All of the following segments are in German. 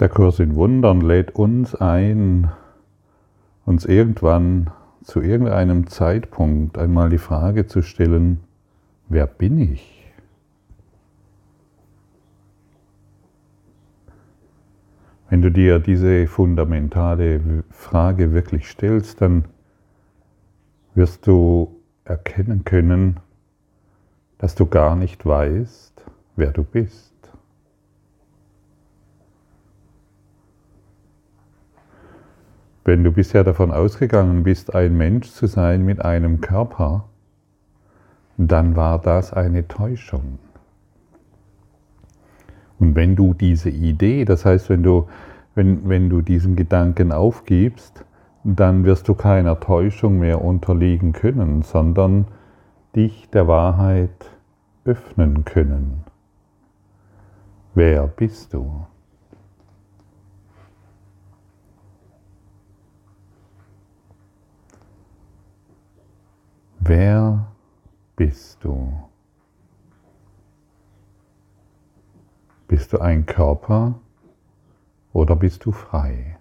Der Kurs in Wundern lädt uns ein, uns irgendwann zu irgendeinem Zeitpunkt einmal die Frage zu stellen, wer bin ich? Wenn du dir diese fundamentale Frage wirklich stellst, dann wirst du erkennen können, dass du gar nicht weißt, wer du bist. Wenn du bisher davon ausgegangen bist, ein Mensch zu sein mit einem Körper, dann war das eine Täuschung. Und wenn du diese Idee, das heißt, wenn du, wenn, wenn du diesen Gedanken aufgibst, dann wirst du keiner Täuschung mehr unterliegen können, sondern dich der Wahrheit öffnen können. Wer bist du? Wer bist du? Bist du ein Körper oder bist du frei?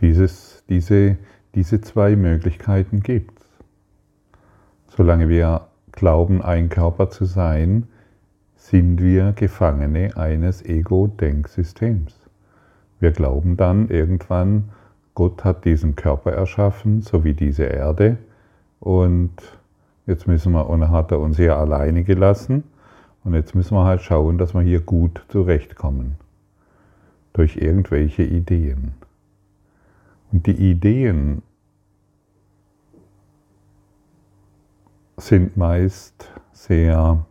Dieses, diese, diese zwei Möglichkeiten gibt es. Solange wir glauben, ein Körper zu sein, sind wir Gefangene eines Ego-Denksystems. Wir glauben dann irgendwann, Gott hat diesen Körper erschaffen, so wie diese Erde. Und jetzt müssen wir, und hat er uns hier alleine gelassen. Und jetzt müssen wir halt schauen, dass wir hier gut zurechtkommen. Durch irgendwelche Ideen. Und die Ideen sind meist sehr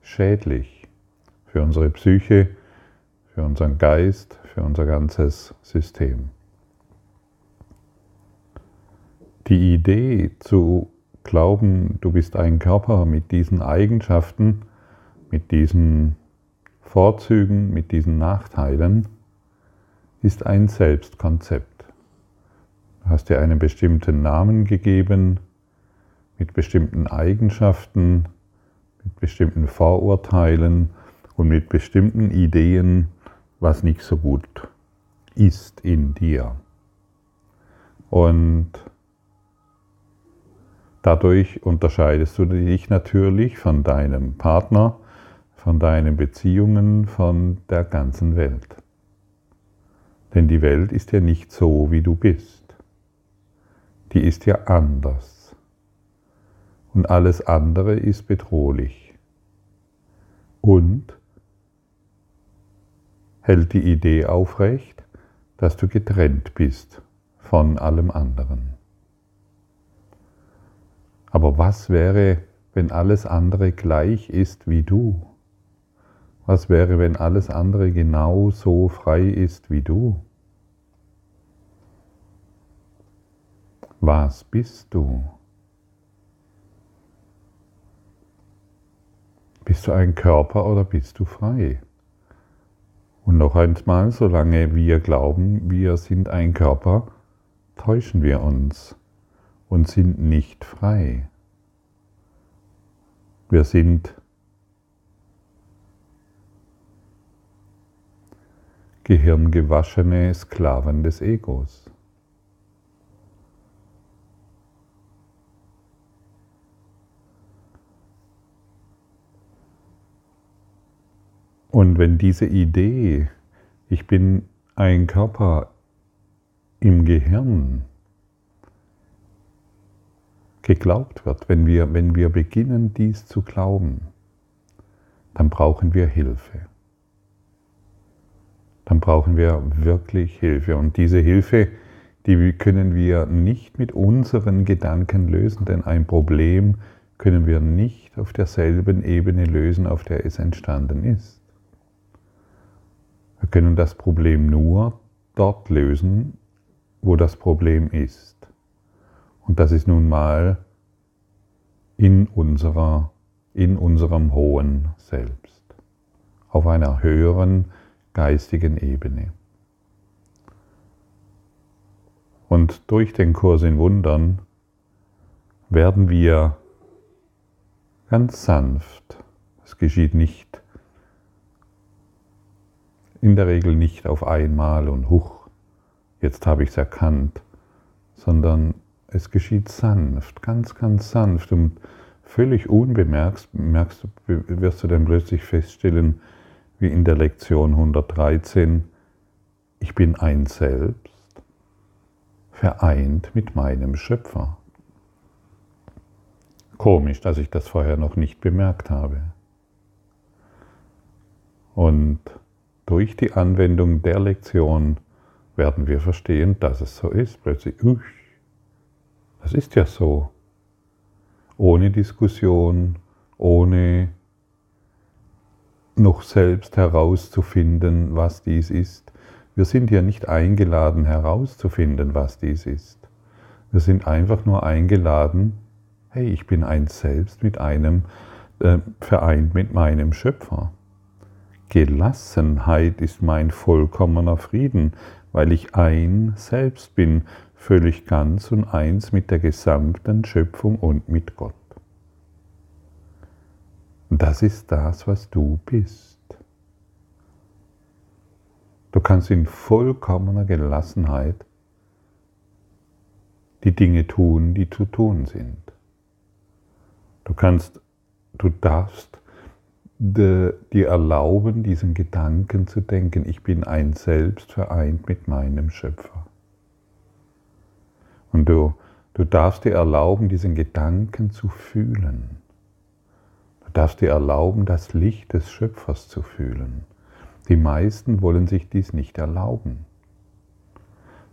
schädlich für unsere Psyche, für unseren Geist, für unser ganzes System. Die Idee zu glauben, du bist ein Körper mit diesen Eigenschaften, mit diesen Vorzügen, mit diesen Nachteilen, ist ein Selbstkonzept. Du hast dir einen bestimmten Namen gegeben, mit bestimmten Eigenschaften, mit bestimmten Vorurteilen und mit bestimmten Ideen, was nicht so gut ist in dir. Und Dadurch unterscheidest du dich natürlich von deinem Partner, von deinen Beziehungen, von der ganzen Welt. Denn die Welt ist ja nicht so, wie du bist. Die ist ja anders. Und alles andere ist bedrohlich. Und hält die Idee aufrecht, dass du getrennt bist von allem anderen. Aber was wäre, wenn alles andere gleich ist wie du? Was wäre, wenn alles andere genauso frei ist wie du? Was bist du? Bist du ein Körper oder bist du frei? Und noch einmal, solange wir glauben, wir sind ein Körper, täuschen wir uns und sind nicht frei. Wir sind gehirngewaschene Sklaven des Egos. Und wenn diese Idee, ich bin ein Körper im Gehirn, geglaubt wird, wenn wir, wenn wir beginnen, dies zu glauben, dann brauchen wir Hilfe. Dann brauchen wir wirklich Hilfe. Und diese Hilfe, die können wir nicht mit unseren Gedanken lösen, denn ein Problem können wir nicht auf derselben Ebene lösen, auf der es entstanden ist. Wir können das Problem nur dort lösen, wo das Problem ist. Und das ist nun mal in, unserer, in unserem hohen Selbst, auf einer höheren geistigen Ebene. Und durch den Kurs in Wundern werden wir ganz sanft, es geschieht nicht in der Regel nicht auf einmal und huch, jetzt habe ich es erkannt, sondern es geschieht sanft, ganz, ganz sanft und völlig unbemerkt merkst, wirst du dann plötzlich feststellen, wie in der Lektion 113, ich bin ein Selbst, vereint mit meinem Schöpfer. Komisch, dass ich das vorher noch nicht bemerkt habe. Und durch die Anwendung der Lektion werden wir verstehen, dass es so ist. Plötzlich, das ist ja so. Ohne Diskussion, ohne noch selbst herauszufinden, was dies ist. Wir sind ja nicht eingeladen herauszufinden, was dies ist. Wir sind einfach nur eingeladen, hey, ich bin eins selbst mit einem, äh, vereint mit meinem Schöpfer. Gelassenheit ist mein vollkommener Frieden, weil ich ein Selbst bin, völlig ganz und eins mit der gesamten Schöpfung und mit Gott. Das ist das, was du bist. Du kannst in vollkommener Gelassenheit die Dinge tun, die zu tun sind. Du kannst, du darfst dir erlauben, diesen Gedanken zu denken, ich bin ein Selbst vereint mit meinem Schöpfer. Und du, du darfst dir erlauben, diesen Gedanken zu fühlen. Du darfst dir erlauben, das Licht des Schöpfers zu fühlen. Die meisten wollen sich dies nicht erlauben,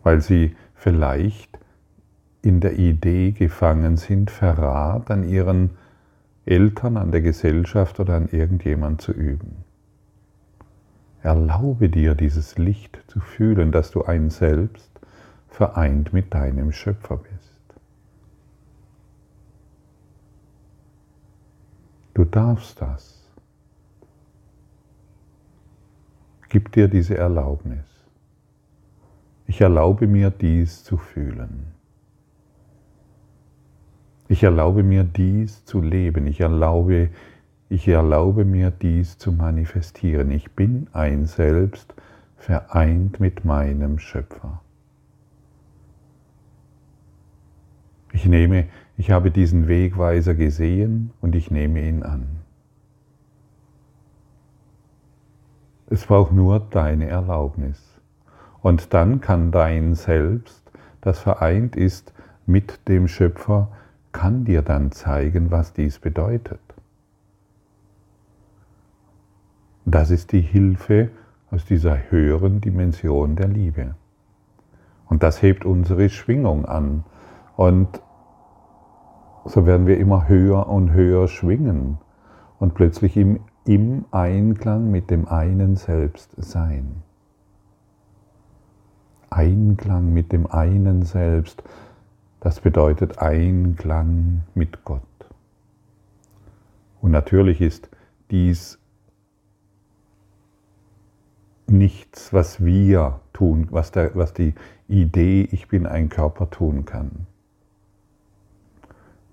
weil sie vielleicht in der Idee gefangen sind, Verrat an ihren Eltern, an der Gesellschaft oder an irgendjemand zu üben. Erlaube dir dieses Licht zu fühlen, dass du ein Selbst vereint mit deinem Schöpfer bist. Du darfst das. Gib dir diese Erlaubnis. Ich erlaube mir dies zu fühlen. Ich erlaube mir dies zu leben. Ich erlaube, ich erlaube mir dies zu manifestieren. Ich bin ein Selbst, vereint mit meinem Schöpfer. Ich nehme, ich habe diesen Wegweiser gesehen und ich nehme ihn an. Es braucht nur deine Erlaubnis. Und dann kann dein Selbst, das vereint ist mit dem Schöpfer, kann dir dann zeigen, was dies bedeutet. Das ist die Hilfe aus dieser höheren Dimension der Liebe. Und das hebt unsere Schwingung an. Und so werden wir immer höher und höher schwingen und plötzlich im, im Einklang mit dem einen Selbst sein. Einklang mit dem einen Selbst. Das bedeutet Einklang mit Gott. Und natürlich ist dies nichts, was wir tun, was, der, was die Idee, ich bin ein Körper tun kann.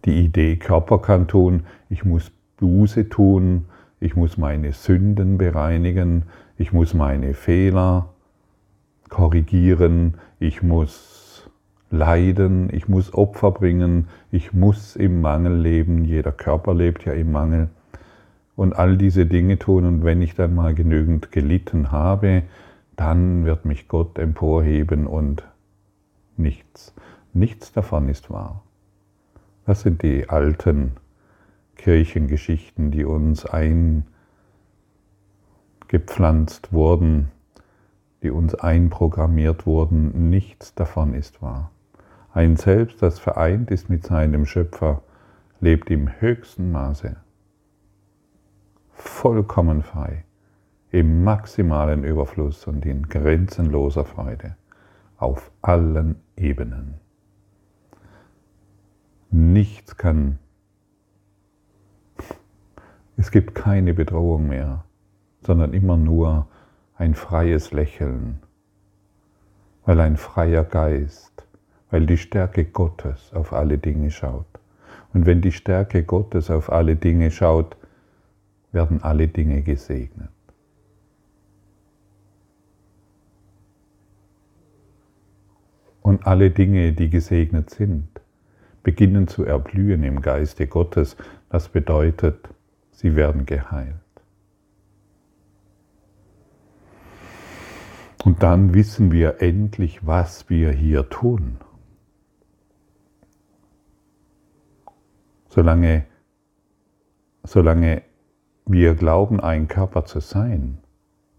Die Idee, Körper kann tun, ich muss Buße tun, ich muss meine Sünden bereinigen, ich muss meine Fehler korrigieren, ich muss leiden, ich muss Opfer bringen, ich muss im Mangel leben, jeder Körper lebt ja im Mangel. Und all diese Dinge tun. Und wenn ich dann mal genügend gelitten habe, dann wird mich Gott emporheben und nichts, nichts davon ist wahr. Das sind die alten Kirchengeschichten, die uns eingepflanzt wurden, die uns einprogrammiert wurden. Nichts davon ist wahr. Ein Selbst, das vereint ist mit seinem Schöpfer, lebt im höchsten Maße, vollkommen frei, im maximalen Überfluss und in grenzenloser Freude, auf allen Ebenen nichts kann. Es gibt keine Bedrohung mehr, sondern immer nur ein freies Lächeln, weil ein freier Geist, weil die Stärke Gottes auf alle Dinge schaut. Und wenn die Stärke Gottes auf alle Dinge schaut, werden alle Dinge gesegnet. Und alle Dinge, die gesegnet sind, beginnen zu erblühen im Geiste Gottes. Das bedeutet, sie werden geheilt. Und dann wissen wir endlich, was wir hier tun. Solange, solange wir glauben, ein Körper zu sein,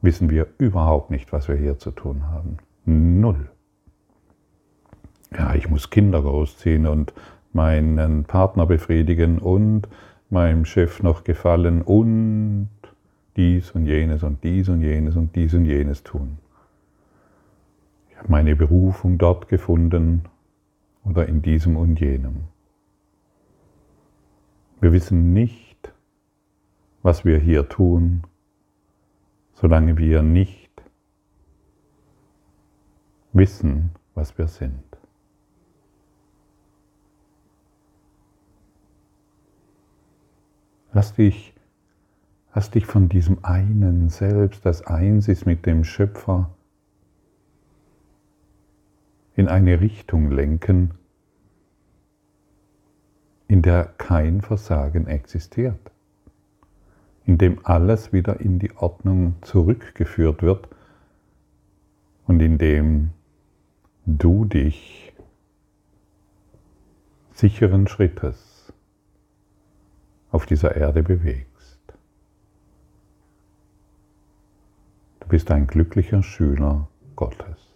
wissen wir überhaupt nicht, was wir hier zu tun haben. Null. Ja, ich muss Kinder großziehen und meinen Partner befriedigen und meinem Chef noch gefallen und dies und jenes und dies und jenes und dies und jenes tun. Ich habe meine Berufung dort gefunden oder in diesem und jenem. Wir wissen nicht, was wir hier tun, solange wir nicht wissen, was wir sind. Lass dich, lass dich von diesem einen Selbst, das eins ist mit dem Schöpfer, in eine Richtung lenken, in der kein Versagen existiert, in dem alles wieder in die Ordnung zurückgeführt wird und in dem du dich sicheren Schrittes auf dieser Erde bewegst. Du bist ein glücklicher Schüler Gottes.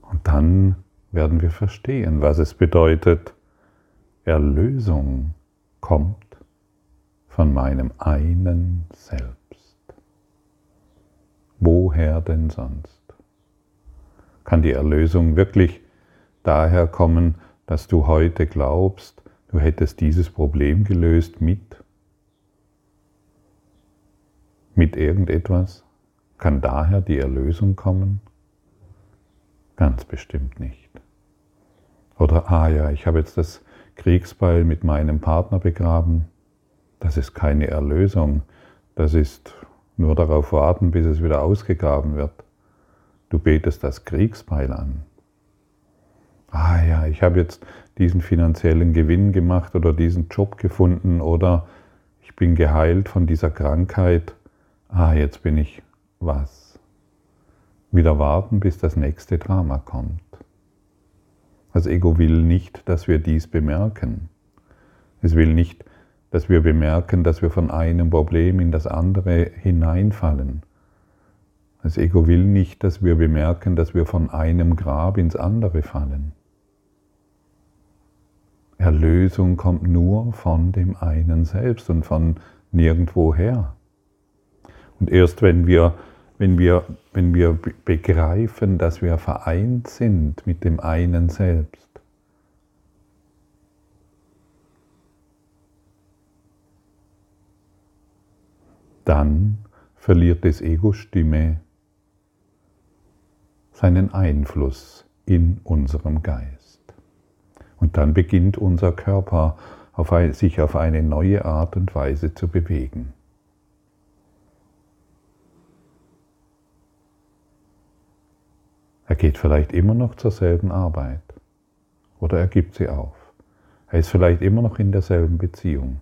Und dann werden wir verstehen, was es bedeutet, Erlösung kommt von meinem einen Selbst. Woher denn sonst? Kann die Erlösung wirklich daher kommen, dass du heute glaubst, du hättest dieses Problem gelöst mit, mit irgendetwas? Kann daher die Erlösung kommen? Ganz bestimmt nicht. Oder, ah ja, ich habe jetzt das Kriegsbeil mit meinem Partner begraben. Das ist keine Erlösung. Das ist nur darauf warten, bis es wieder ausgegraben wird. Du betest das Kriegsbeil an ah ja, ich habe jetzt diesen finanziellen Gewinn gemacht oder diesen Job gefunden oder ich bin geheilt von dieser Krankheit, ah, jetzt bin ich was. Wieder warten, bis das nächste Drama kommt. Das Ego will nicht, dass wir dies bemerken. Es will nicht, dass wir bemerken, dass wir von einem Problem in das andere hineinfallen. Das Ego will nicht, dass wir bemerken, dass wir von einem Grab ins andere fallen. Erlösung kommt nur von dem einen selbst und von nirgendwoher. Und erst wenn wir, wenn wir, wenn wir begreifen, dass wir vereint sind mit dem einen selbst, dann verliert das Ego-Stimme seinen Einfluss in unserem Geist. Und dann beginnt unser Körper auf ein, sich auf eine neue Art und Weise zu bewegen. Er geht vielleicht immer noch zur selben Arbeit oder er gibt sie auf. Er ist vielleicht immer noch in derselben Beziehung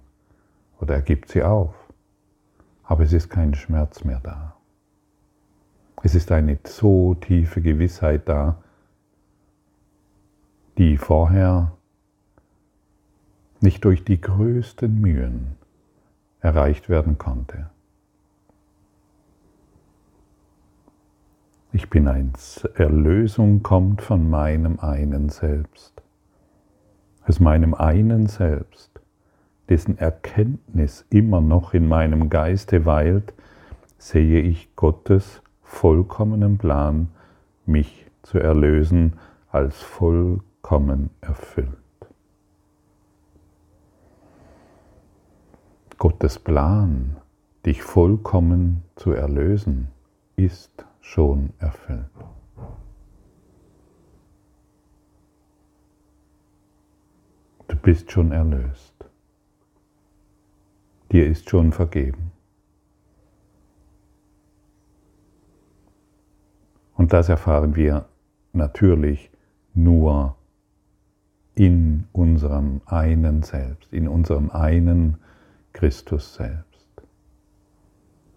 oder er gibt sie auf. Aber es ist kein Schmerz mehr da. Es ist eine so tiefe Gewissheit da, die vorher nicht durch die größten Mühen erreicht werden konnte. Ich bin eins. Erlösung kommt von meinem einen Selbst. Aus meinem einen Selbst, dessen Erkenntnis immer noch in meinem Geiste weilt, sehe ich Gottes vollkommenen Plan, mich zu erlösen, als vollkommen vollkommen erfüllt. Gottes Plan, dich vollkommen zu erlösen, ist schon erfüllt. Du bist schon erlöst. Dir ist schon vergeben. Und das erfahren wir natürlich nur in unserem einen Selbst, in unserem einen Christus selbst.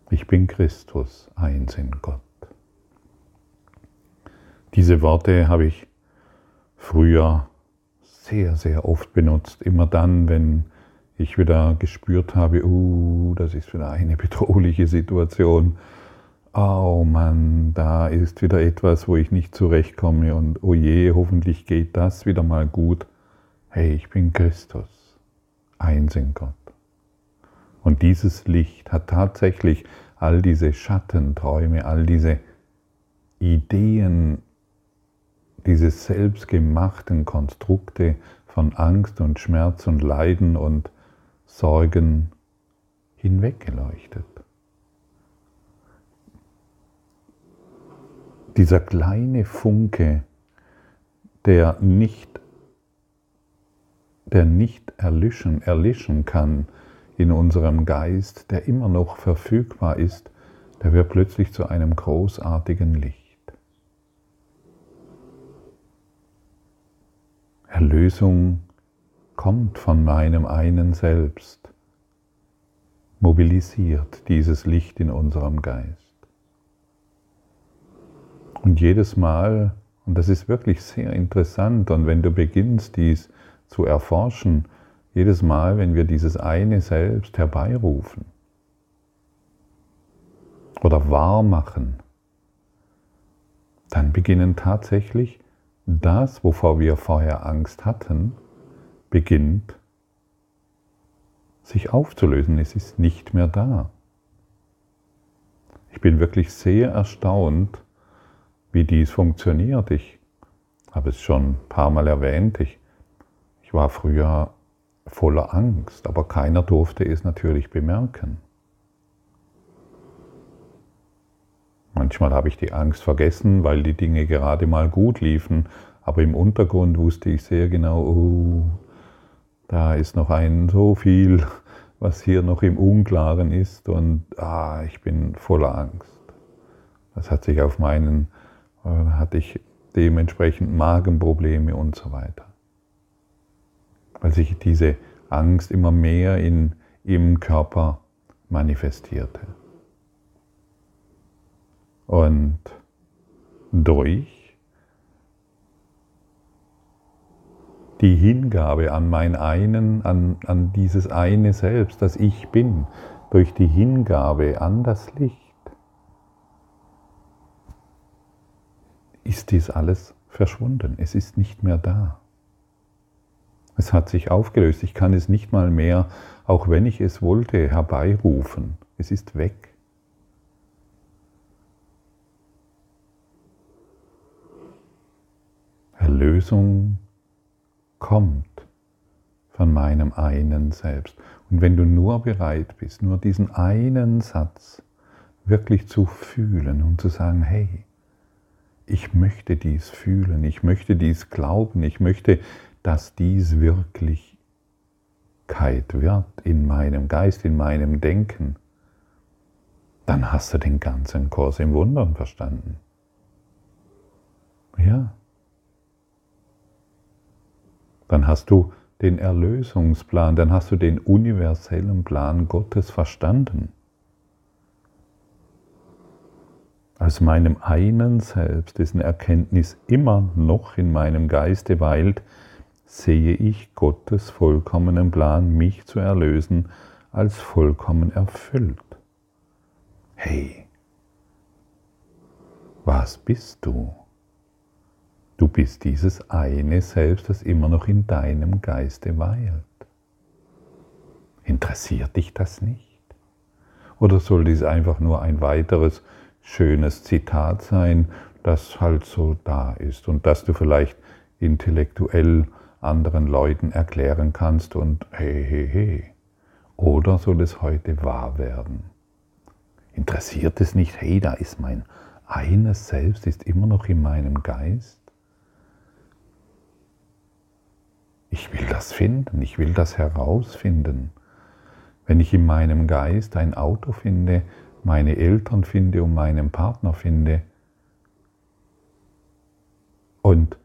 Ich bin Christus, eins in Gott. Diese Worte habe ich früher sehr, sehr oft benutzt. Immer dann, wenn ich wieder gespürt habe, uh, das ist wieder eine bedrohliche Situation. Oh Mann, da ist wieder etwas, wo ich nicht zurechtkomme und oh je, hoffentlich geht das wieder mal gut. Hey, ich bin Christus, eins in Gott. Und dieses Licht hat tatsächlich all diese Schattenträume, all diese Ideen, diese selbstgemachten Konstrukte von Angst und Schmerz und Leiden und Sorgen hinweggeleuchtet. Dieser kleine Funke, der nicht, der nicht erlischen, erlischen kann in unserem Geist, der immer noch verfügbar ist, der wird plötzlich zu einem großartigen Licht. Erlösung kommt von meinem einen Selbst, mobilisiert dieses Licht in unserem Geist. Und jedes Mal, und das ist wirklich sehr interessant, und wenn du beginnst, dies zu erforschen, jedes Mal, wenn wir dieses eine Selbst herbeirufen oder wahr machen, dann beginnen tatsächlich das, wovor wir vorher Angst hatten, beginnt sich aufzulösen. Es ist nicht mehr da. Ich bin wirklich sehr erstaunt, wie dies funktioniert. Ich habe es schon ein paar Mal erwähnt. Ich, ich war früher voller Angst, aber keiner durfte es natürlich bemerken. Manchmal habe ich die Angst vergessen, weil die Dinge gerade mal gut liefen, aber im Untergrund wusste ich sehr genau, oh, da ist noch ein so viel, was hier noch im Unklaren ist und ah, ich bin voller Angst. Das hat sich auf meinen, äh, hatte ich dementsprechend Magenprobleme und so weiter. Weil sich diese Angst immer mehr in, im Körper manifestierte. Und durch die Hingabe an mein einen, an, an dieses eine Selbst, das ich bin, durch die Hingabe an das Licht, ist dies alles verschwunden. Es ist nicht mehr da. Es hat sich aufgelöst. Ich kann es nicht mal mehr, auch wenn ich es wollte, herbeirufen. Es ist weg. Erlösung kommt von meinem einen Selbst. Und wenn du nur bereit bist, nur diesen einen Satz wirklich zu fühlen und zu sagen, hey, ich möchte dies fühlen, ich möchte dies glauben, ich möchte, dass dies Wirklichkeit wird in meinem Geist, in meinem Denken, dann hast du den ganzen Kurs im Wundern verstanden. Ja, dann hast du den Erlösungsplan, dann hast du den universellen Plan Gottes verstanden. Aus meinem einen Selbst, dessen Erkenntnis immer noch in meinem Geiste weilt, sehe ich Gottes vollkommenen Plan, mich zu erlösen, als vollkommen erfüllt. Hey, was bist du? Du bist dieses eine Selbst, das immer noch in deinem Geiste weilt. Interessiert dich das nicht? Oder soll dies einfach nur ein weiteres schönes Zitat sein, das halt so da ist und das du vielleicht intellektuell anderen Leuten erklären kannst und hey, hey, hey. Oder soll es heute wahr werden? Interessiert es nicht, hey, da ist mein eines Selbst, ist immer noch in meinem Geist? Ich will das finden, ich will das herausfinden. Wenn ich in meinem Geist ein Auto finde, meine Eltern finde, und meinen Partner finde. Und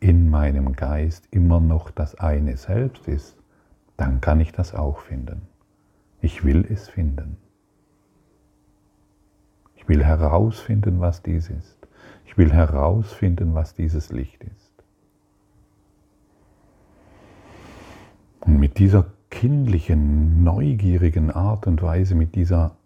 in meinem Geist immer noch das eine selbst ist, dann kann ich das auch finden. Ich will es finden. Ich will herausfinden, was dies ist. Ich will herausfinden, was dieses Licht ist. Und mit dieser kindlichen, neugierigen Art und Weise, mit dieser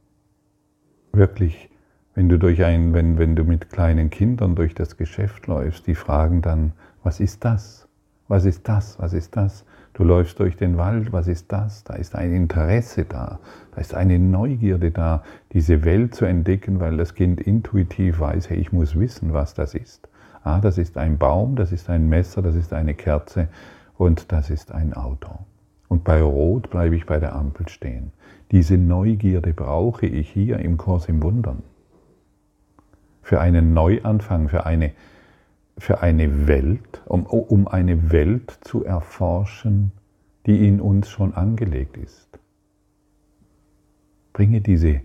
wirklich, wenn du durch ein, wenn, wenn du mit kleinen Kindern durch das Geschäft läufst, die fragen dann, was ist das? Was ist das? Was ist das? Du läufst durch den Wald, was ist das? Da ist ein Interesse da, da ist eine Neugierde da, diese Welt zu entdecken, weil das Kind intuitiv weiß, hey, ich muss wissen, was das ist. Ah, das ist ein Baum, das ist ein Messer, das ist eine Kerze und das ist ein Auto. Und bei Rot bleibe ich bei der Ampel stehen. Diese Neugierde brauche ich hier im Kurs im Wundern. Für einen Neuanfang, für eine für eine Welt, um, um eine Welt zu erforschen, die in uns schon angelegt ist. Bringe diese,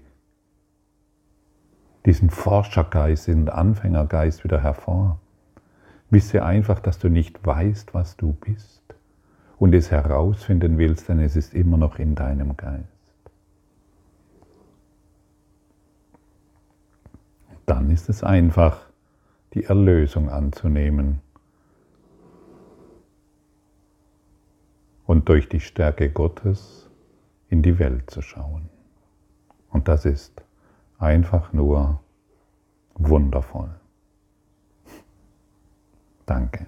diesen Forschergeist, diesen Anfängergeist wieder hervor. Wisse einfach, dass du nicht weißt, was du bist und es herausfinden willst, denn es ist immer noch in deinem Geist. Dann ist es einfach, die Erlösung anzunehmen und durch die Stärke Gottes in die Welt zu schauen. Und das ist einfach nur wundervoll. Danke.